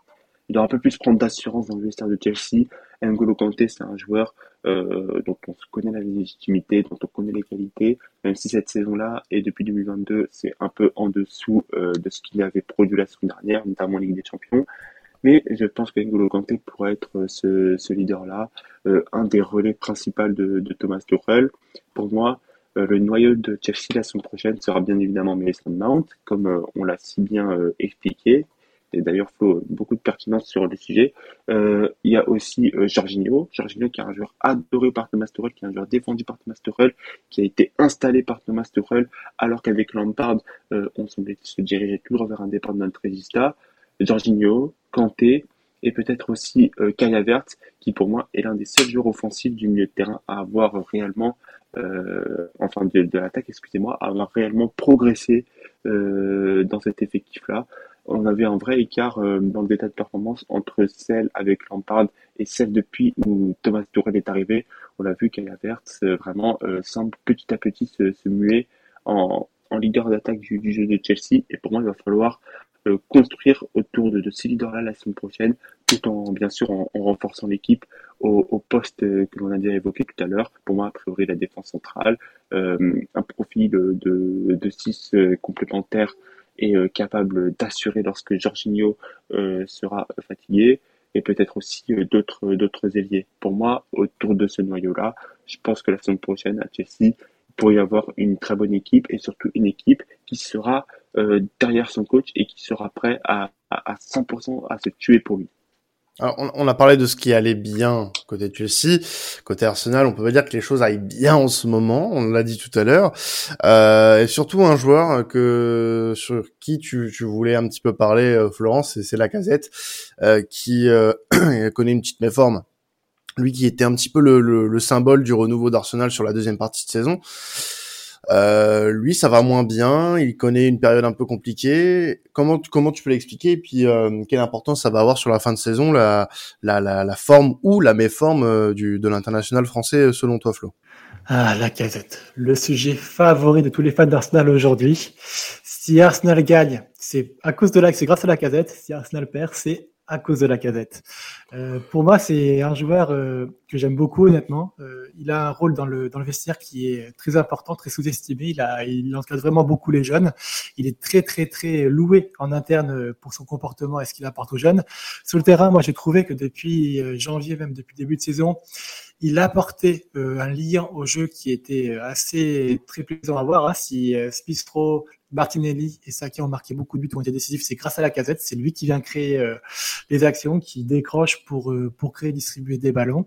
il doit un peu plus prendre d'assurance dans le vestiaire de Chelsea. N'Golo Kanté, c'est un joueur euh, dont on connaît la légitimité, dont on connaît les qualités, même si cette saison-là et depuis 2022, c'est un peu en dessous euh, de ce qu'il avait produit la saison dernière, notamment en Ligue des Champions. Mais je pense que N'Golo Kanté pourrait être euh, ce, leader-là, euh, un des relais principaux de, Thomas Tuchel. Pour moi, euh, le noyau de Chelsea la semaine prochaine sera bien évidemment Mason Mount, comme on l'a si bien expliqué. Et d'ailleurs, il faut beaucoup de pertinence sur le sujet. il y a aussi Jorginho, Jorginho qui est un joueur adoré par Thomas Tuchel, qui est un joueur défendu par Thomas Tuchel, qui a été installé par Thomas Tuchel, alors qu'avec Lampard, on semblait se diriger toujours vers un départ de notre. Jorginho, Kanté et peut-être aussi euh, qui pour moi est l'un des seuls joueurs offensifs du milieu de terrain à avoir réellement, euh, enfin de, l'attaque, excusez-moi, à avoir réellement progressé euh, dans cet effectif-là. On avait un vrai écart euh, dans le état de performance entre celle avec Lampard et celle depuis où Thomas Tuchel est arrivé. On l'a vu, Kaya Vert vraiment semble petit à petit se, muer en, leader d'attaque du, jeu de Chelsea. Et pour moi, il va falloir construire autour de, de ces leaders-là la semaine prochaine, tout en bien sûr en, renforçant l'équipe au, au, poste euh, que l'on a déjà évoqué tout à l'heure. Pour moi, a priori, la défense centrale, euh, un profil de, de, de six euh, complémentaires et capable d'assurer lorsque Jorginho sera fatigué et peut-être aussi d'autres d'autres ailiers. Pour moi, autour de ce noyau-là, je pense que la semaine prochaine à Chelsea, pour y avoir une très bonne équipe et surtout une équipe qui sera euh, derrière son coach et qui sera prêt à, à, à 100% à se tuer pour lui. Alors, on, on, a parlé de ce qui allait bien côté Chelsea, côté Arsenal. On peut pas dire que les choses aillent bien en ce moment. On l'a dit tout à l'heure. Euh, et surtout un joueur que sur qui tu, tu voulais un petit peu parler, euh, Florence, c'est la Casette, euh, qui euh, connaît une petite méforme lui qui était un petit peu le, le, symbole du renouveau d'Arsenal sur la deuxième partie de saison. Euh, lui, ça va moins bien. Il connaît une période un peu compliquée. Comment comment tu peux l'expliquer Et puis euh, quelle importance ça va avoir sur la fin de saison, la la, la, la forme ou la méforme euh, du de l'international français selon toi, Flo? Ah, la casette, le sujet favori de tous les fans d'Arsenal aujourd'hui. Si Arsenal gagne, c'est à cause de la, c'est grâce à la casette. Si Arsenal perd, c'est à cause de la casette. Euh, pour moi, c'est un joueur euh, que j'aime beaucoup, honnêtement. Euh, il a un rôle dans le, dans le vestiaire qui est très important, très sous-estimé. Il, il encadre vraiment beaucoup les jeunes. Il est très, très, très loué en interne pour son comportement et ce qu'il apporte aux jeunes. Sur le terrain, moi, j'ai trouvé que depuis janvier, même depuis le début de saison, il apportait un lien au jeu qui était assez très plaisant à voir. Hein. Si Spistro, Martinelli et Saka ont marqué beaucoup de buts, ont été décisifs. C'est grâce à la casette. C'est lui qui vient créer euh, les actions, qui décroche pour, euh, pour créer et distribuer des ballons.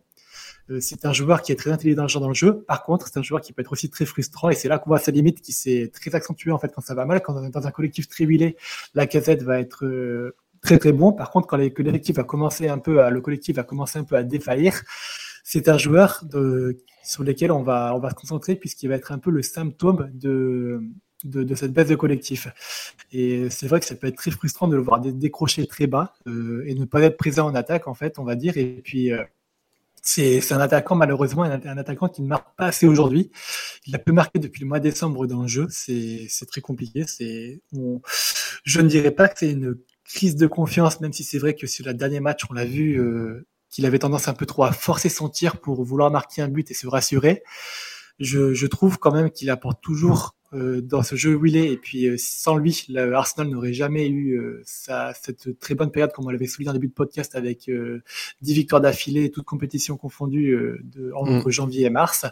Euh, c'est un joueur qui est très intelligent dans le jeu. Par contre, c'est un joueur qui peut être aussi très frustrant et c'est là qu'on voit sa limite qui s'est très accentuée en fait quand ça va mal. Quand on est dans un collectif très huilé, la casette va être très très bon. Par contre, quand le collectif va commencer un peu à, le collectif va commencer un peu à défaillir, c'est un joueur de, sur lequel on va, on va se concentrer puisqu'il va être un peu le symptôme de, de, cette baisse de collectif. Et c'est vrai que ça peut être très frustrant de le voir décrocher très bas euh, et ne pas être présent en attaque, en fait, on va dire. Et puis, euh, c'est un attaquant, malheureusement, un, attaquant qui ne marque pas assez aujourd'hui. Il a peu marqué depuis le mois de décembre dans le jeu. C'est très compliqué. C'est, je ne dirais pas que c'est une crise de confiance, même si c'est vrai que sur le dernier match, on l'a vu euh, qu'il avait tendance un peu trop à forcer son tir pour vouloir marquer un but et se rassurer. Je, je trouve quand même qu'il apporte toujours euh, dans ce jeu où il est. Et puis euh, sans lui, Arsenal n'aurait jamais eu euh, cette très bonne période comme on l'avait souligné en début de podcast avec 10 victoires d'affilée, toutes compétitions confondues de, entre mm. janvier et mars.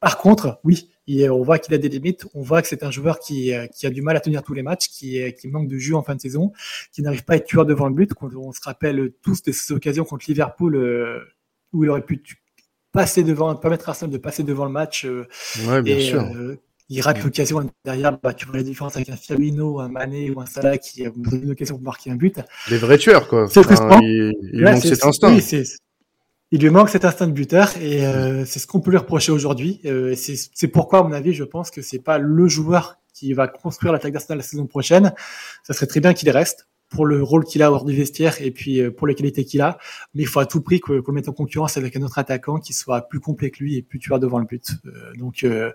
Par contre, oui, on voit qu'il a des limites. On voit que c'est un joueur qui, qui, a du mal à tenir tous les matchs, qui, qui manque de jus en fin de saison, qui n'arrive pas à être tueur devant le but. On, se rappelle tous de ces occasions contre Liverpool où il aurait pu passer devant, permettre à Arsenal de passer devant le match. ouais, bien sûr il rate l'occasion derrière, bah, tu vois la différence avec un Fabino, un Mané ou un Salah qui a une occasion pour marquer un but. Des vrais tueurs, quoi. C'est enfin, il, il manque cet instinct. Oui, il lui manque cet instinct de buteur et euh, c'est ce qu'on peut lui reprocher aujourd'hui. Euh, c'est pourquoi, à mon avis, je pense que c'est pas le joueur qui va construire l'attaque d'Arsenal la saison prochaine. Ça serait très bien qu'il reste pour le rôle qu'il a hors du vestiaire et puis euh, pour les qualités qu'il a. Mais il faut à tout prix qu'on le mette en concurrence avec un autre attaquant qui soit plus complet que lui et plus tueur devant le but. Euh, donc euh,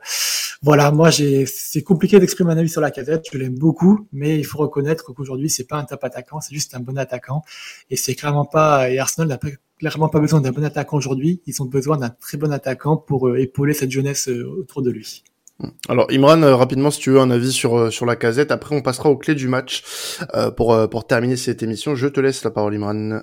voilà, moi c'est compliqué d'exprimer un avis sur la casette. Je l'aime beaucoup, mais il faut reconnaître qu'aujourd'hui c'est pas un top attaquant, c'est juste un bon attaquant. Et c'est clairement pas. Et Arsenal n'a clairement pas besoin d'un bon attaquant aujourd'hui. Ils ont besoin d'un très bon attaquant pour épauler cette jeunesse autour de lui. Alors Imran, euh, rapidement, si tu veux un avis sur euh, sur la casette. Après, on passera aux clés du match euh, pour pour terminer cette émission. Je te laisse la parole, Imran.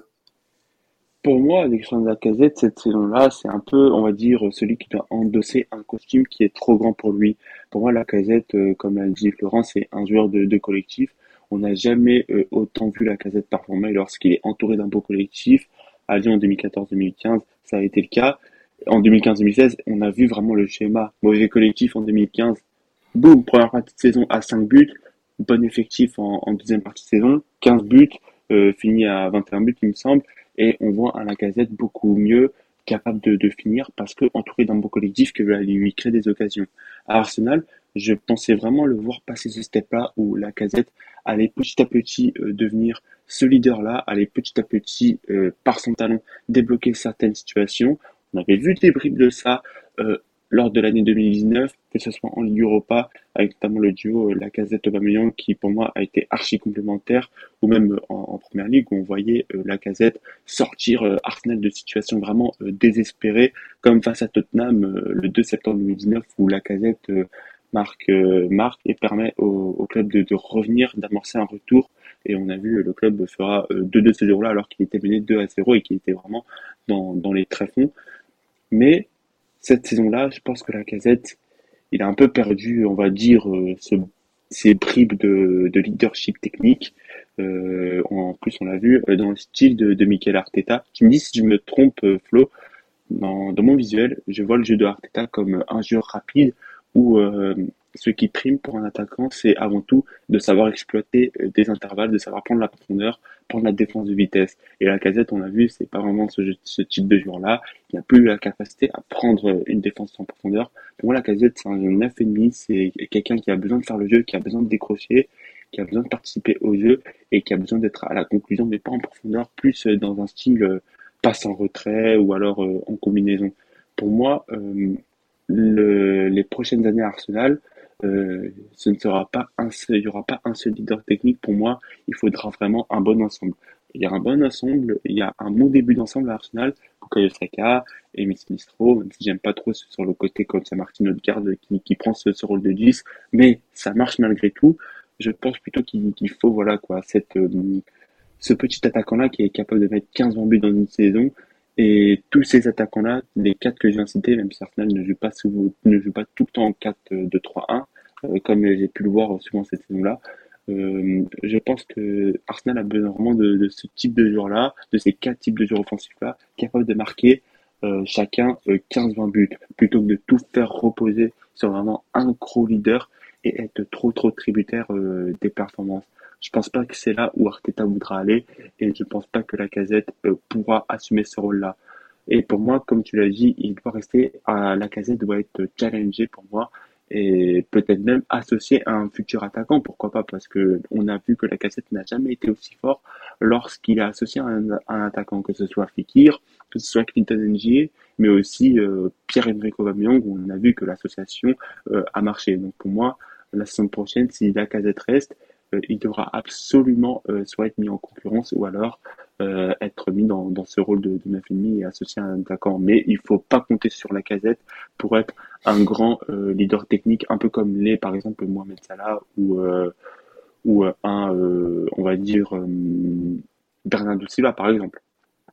Pour moi, Alexandre Lacazette, cette saison-là, c'est un peu, on va dire, celui qui doit endosser un costume qui est trop grand pour lui. Pour moi, Lacazette, comme l'a dit Florent, c'est un joueur de, collectif. On n'a jamais autant vu Lacazette performer lorsqu'il est entouré d'un beau collectif. À Lyon en 2014-2015, ça a été le cas en 2015-2016, on a vu vraiment le schéma mauvais collectif en 2015. Boum, première partie de saison à 5 buts, bon effectif en, deuxième partie de saison, 15 buts, euh, fini à 21 buts il me semble, et on voit un Lacazette beaucoup mieux capable de, de finir parce que entouré d'un beau collectif que va lui créer des occasions. À Arsenal, je pensais vraiment le voir passer ce step-là où Lacazette allait petit à petit euh, devenir ce leader-là, allait petit à petit, euh, par son talent, débloquer certaines situations. On avait vu des bribes de ça euh, lors de l'année 2019, que ce soit en Ligue Europa, avec notamment le duo euh, Lacazette-Aubameyang, qui pour moi a été archi complémentaire, ou même en, Première Ligue, où on voyait euh, Lacazette sortir Arsenal de situations vraiment désespérées, comme face à Tottenham le 2 septembre 2019, où Lacazette marque, marque et permet au, club de, revenir, d'amorcer un retour et on a vu le club fera 2-2 ce jour-là alors qu'il était mené 2 à 0 et qu'il était vraiment dans les tréfonds. Mais cette saison-là, je pense que la casette, il a un peu perdu, on va dire, euh, ce, ses bribes de, de leadership technique. Euh, en plus, on l'a vu euh, dans le style de, de Michael Arteta. Tu me dis si je me trompe, euh, Flo. Dans, dans mon visuel, je vois le jeu de Arteta comme un jeu rapide où euh, ce qui prime pour un attaquant, c'est avant tout de savoir exploiter euh, des intervalles, de savoir prendre la profondeur, prendre la défense de vitesse. Et la casette, on a vu, c'est pas vraiment ce, ce type de joueur-là. Il n'a plus la capacité à prendre une défense en profondeur. Pour moi, la casette, c'est un demi, c'est quelqu'un qui a besoin de faire le jeu, qui a besoin de décrocher, qui a besoin de participer au jeu et qui a besoin d'être à la conclusion, mais pas en profondeur, plus euh, dans un style euh, passe en retrait ou alors en combinaison. Pour moi, le, les prochaines années à Arsenal, euh, ce ne sera pas un seul, il y aura pas un seul leader technique. Pour moi, il faudra vraiment un bon ensemble. Il y a un bon ensemble, il y a un bon début d'ensemble à Arsenal. Bukayo Saka, Emi Smith-Rowe, même si j'aime pas trop sur le côté comme ça Martin Odegaard qui, qui prend ce, ce, rôle de 10, mais ça marche malgré tout. Je pense plutôt qu'il faut voilà quoi cette euh, ce petit attaquant là qui est capable de mettre 15 buts dans une saison et tous ces attaquants-là, les quatre que j'ai cités, même si Arsenal ne joue pas, ne joue pas tout le temps en 4-2-3-1, euh, comme j'ai pu le voir souvent cette saison-là, euh, je pense que Arsenal a besoin vraiment de, ce type de joueur-là, de ces quatre types de joueurs offensifs-là, capables de marquer euh, chacun 15-20 buts, plutôt que de tout faire reposer sur vraiment un gros leader et être trop trop tributaire des performances. Je pense pas que c'est là où Arteta voudra aller et je pense pas que la casette euh, pourra assumer ce rôle-là. Et pour moi, comme tu l'as dit, il doit rester à la casette, doit être challengé pour moi et peut-être même associé à un futur attaquant, pourquoi pas, parce que on a vu que la cassette n'a jamais été aussi fort lorsqu'il est associé à un, attaquant, que ce soit Fikir, que ce soit Clinton NG, mais aussi euh, Pierre-Emerick Aubameyang, où on a vu que l'association euh, a marché. Donc pour moi, la saison prochaine, si la casette reste, il devra absolument soit être mis en concurrence ou alors être mis dans, dans ce rôle de, de 9,5 et associé à un attaquant. Mais il faut pas compter sur la casette pour être un grand leader technique, un peu comme l'est par exemple Mohamed Salah ou ou un, on va dire, Bernardo Silva par exemple.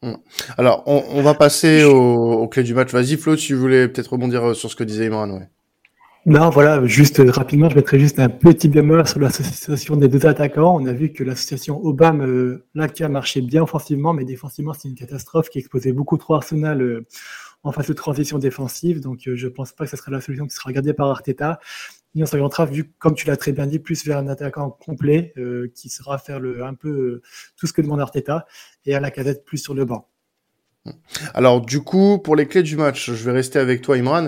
Hmm. Alors, on, va passer aux, clés du match. Vas-y, Flo, tu voulais peut-être rebondir euh, sur ce que disait Imran. Ouais. Non, voilà, juste euh, rapidement, je mettrais juste un petit bémol sur l'association des deux attaquants. On a vu que l'association Obama, euh, marché bien offensivement, mais défensivement, c'est une catastrophe qui exposait beaucoup trop Arsenal euh, en phase de transition défensive. Donc, je pense pas que ce sera la solution qui sera regardée par Arteta. Et on s'orientera, vu, comme tu l'as très bien dit, plus vers un attaquant complet euh, qui sera faire le, un peu tout ce que demande Arteta et à la cadette plus sur le banc. Alors du coup, pour les clés du match, je vais rester avec toi, Imran.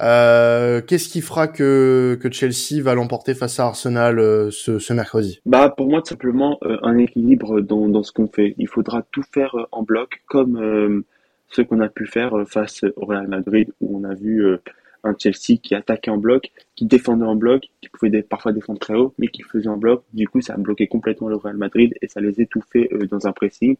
Euh, Qu'est-ce qui fera que, que Chelsea va l'emporter face à Arsenal euh, ce, ce, mercredi? Bah pour moi, tout simplement un équilibre dans, dans ce qu'on fait. Il faudra tout faire en bloc, comme ce qu'on a pu faire face au Real Madrid, où on a vu un Chelsea qui attaquait en bloc, qui défendait en bloc, qui pouvait parfois défendre très haut, mais qui faisait en bloc. Du coup, ça a bloqué complètement le Real Madrid et ça les étouffait euh, dans un pressing.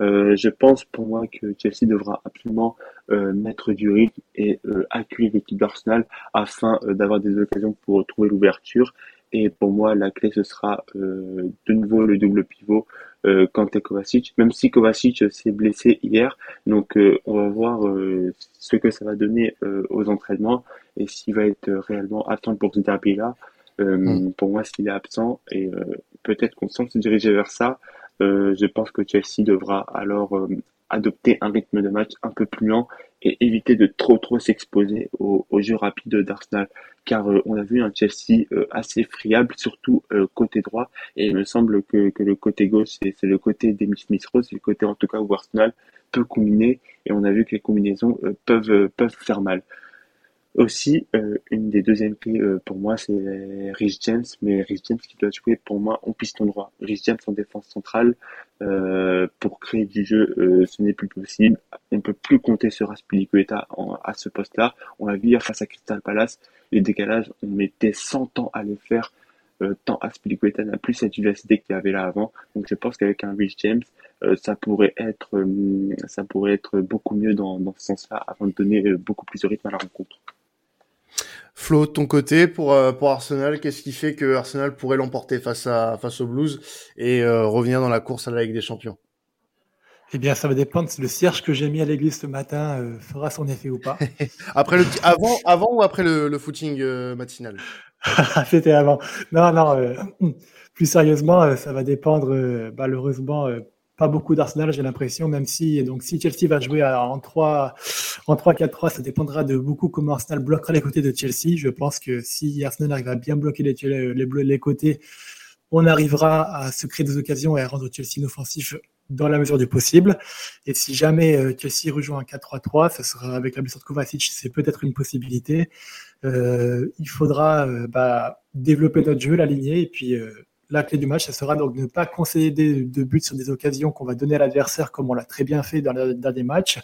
Euh, je pense pour moi que Chelsea devra absolument euh, mettre du rythme et accueillir l'équipe d'Arsenal afin d'avoir des occasions pour trouver l'ouverture. Et pour moi, la clé, ce sera de nouveau le double pivot euh, Kanté Kovacic, même si Kovacic s'est blessé hier. Donc euh, on va voir euh, ce que ça va donner euh, aux entraînements et s'il va être réellement absent pour ce derby-là. Mm. Pour moi, s'il est absent, et peut-être qu'on sent se diriger vers ça, je pense que Chelsea devra alors adopter un rythme de match un peu plus lent et éviter de trop trop s'exposer au, au, jeu rapide d'Arsenal. Car euh, on a vu un Chelsea euh, assez friable surtout euh, côté droit. Et il me semble que, que le côté gauche c'est le côté des Smith Rose c'est le côté en tout cas où Arsenal peut combiner. Et on a vu que les combinaisons peuvent peuvent faire mal aussi, euh, une des deuxièmes clés euh, pour moi, c'est Rich James, mais Rich James qui doit jouer pour moi en piston droit. Rich James en défense centrale, euh, pour créer du jeu, ce n'est plus possible. On ne peut plus compter sur Aspilicueta à ce poste-là. On l'a vu face à Crystal Palace, les décalages, on mettait 100 ans à les faire. tant Aspilicueta n'a plus cette vivacité qu'il avait là avant. Donc je pense qu'avec un Rich James, ça pourrait être ça pourrait être beaucoup mieux dans, dans ce sens-là avant de donner beaucoup plus de rythme à la rencontre. Flo, de ton côté, pour, euh, pour Arsenal, qu'est-ce qui fait que Arsenal pourrait l'emporter face, à, face aux Blues et euh, revenir dans la course à la Ligue des Champions? Eh bien, ça va dépendre si le cierge que j'ai mis à l'église ce matin euh, fera son effet ou pas. après le, avant, avant ou après le, le footing matinal? C'était avant. Non, non. plus sérieusement, ça va dépendre malheureusement pas beaucoup d'Arsenal, j'ai l'impression, même si donc si Chelsea va jouer en 3 en 3-4-3, ça dépendra de beaucoup comment Arsenal bloquera les côtés de Chelsea. Je pense que si Arsenal arrive à bien bloquer les, les, les côtés, on arrivera à se créer des occasions et à rendre Chelsea inoffensif dans la mesure du possible. Et si jamais euh, Chelsea rejoint un 4-3-3, ça sera avec la blessure de Kovacic, c'est peut-être une possibilité. Euh, il faudra euh, bah, développer notre jeu, l'aligner et puis euh, la clé du match, ça sera donc ne pas concéder de buts sur des occasions qu'on va donner à l'adversaire, comme on l'a très bien fait dans, le, dernier match.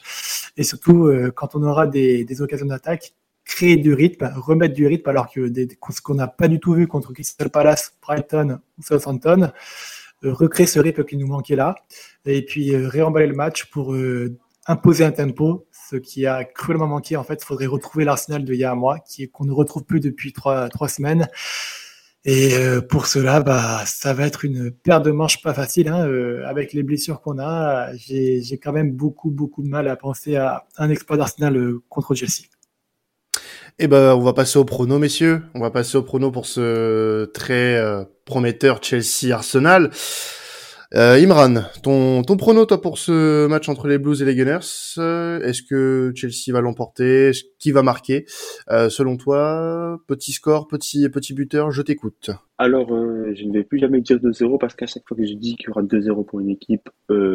Et surtout, euh, quand on aura des, occasions d'attaque, créer du rythme, remettre du rythme, alors que ce qu'on n'a pas du tout vu contre Crystal Palace, Brighton ou Southampton, euh, recréer ce rythme qui nous manquait là, et puis euh, réemballer le match pour imposer un tempo, ce qui a cruellement manqué. En fait, il faudrait retrouver l'Arsenal de il y a un mois, qu'on ne retrouve plus depuis trois semaines. Et euh, pour cela, bah, ça va être une paire de manches pas facile. Hein, euh, avec les blessures qu'on a, j'ai quand même beaucoup, beaucoup de mal à penser à un exploit d'Arsenal euh, contre Chelsea. Eh ben, on va passer au prono, messieurs. On va passer au prono pour ce très prometteur Chelsea-Arsenal. Euh, Imran, ton, ton prono toi pour ce match entre les Blues et les Gunners, euh, est-ce que Chelsea va l'emporter? Qui va marquer? Euh, Selon toi, petit score, petit petit buteur, je t'écoute. Alors, euh, je ne vais plus jamais dire 2-0 parce qu'à chaque fois que je dis qu'il y aura 2-0 pour une équipe,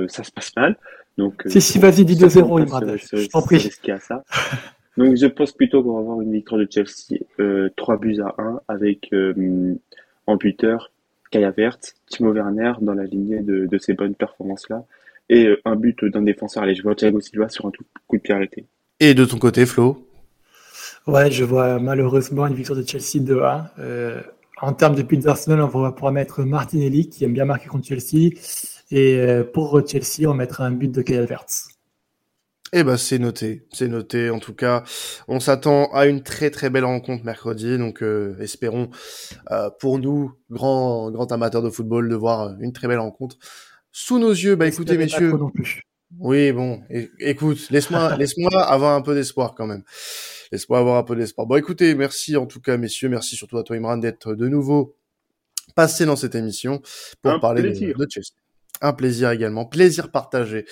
ça se passe mal. Donc, si, si, vas-y, dis 2-0, Imran. Je t'en prie. à ça. Donc, je pense plutôt qu'on va avoir une victoire de Chelsea, euh, 3 buts à 1, avec euh, en buteur Kaya Vert, Timo Werner dans la lignée de, de ces bonnes performances-là, et euh, un but d'un défenseur. Allez, je vois Thiago Silva sur un tout coup de pied arrêté. Et de ton côté, Flo? Ouais, je vois malheureusement une victoire de Chelsea 2-1. Euh, en termes de buts d'Arsenal, on va pouvoir mettre Martinelli, qui aime bien marquer contre Chelsea. Et euh, pour Chelsea, on mettra un but de Kyle Havertz. Eh ben c'est noté, c'est noté. En tout cas, on s'attend à une très très belle rencontre mercredi. Donc euh, espérons euh, pour nous, grands grands amateurs de football, de voir une très belle rencontre sous nos yeux. Bah écoutez messieurs. Oui bon, écoute, laisse-moi laisse-moi avoir un peu d'espoir quand même. Laisse-moi avoir un peu d'espoir. Bon écoutez, merci en tout cas messieurs, merci surtout à toi Imran d'être de nouveau passé dans cette émission pour parler de, de Chelsea un plaisir également, plaisir partagé,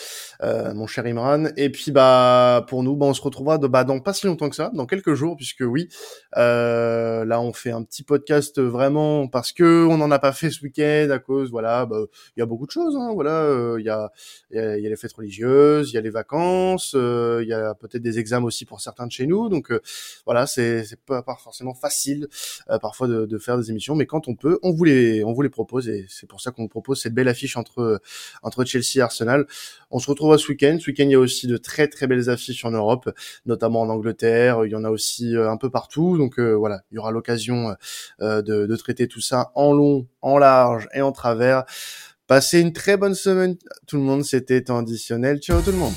euh, mon cher Imran. Et puis bah pour nous, bah, on se retrouvera de, bah, dans pas si longtemps que ça, dans quelques jours, puisque oui, euh, là on fait un petit podcast vraiment parce que on n'en a pas fait ce week-end à cause, voilà, bah, il y a beaucoup de choses, hein, voilà, euh, il y, a, y, y a les fêtes religieuses, il y a les vacances, euh, il y a peut-être des examens aussi pour certains de chez nous, donc voilà, c'est c'est pas, pas forcément facile parfois de, de, faire des émissions, mais quand on peut, on vous les on vous les propose et c'est pour ça qu'on vous propose cette belle affiche entre entre Chelsea et Arsenal. On se retrouve ce week-end. Ce week-end, il y a aussi de très très belles affiches en Europe, notamment en Angleterre. Il y en a aussi euh, un peu partout. Donc euh, voilà, il y aura l'occasion euh, de, de traiter tout ça en long, en large et en travers. Passez une très bonne semaine tout le monde. C'était traditionnel. Ciao tout le monde.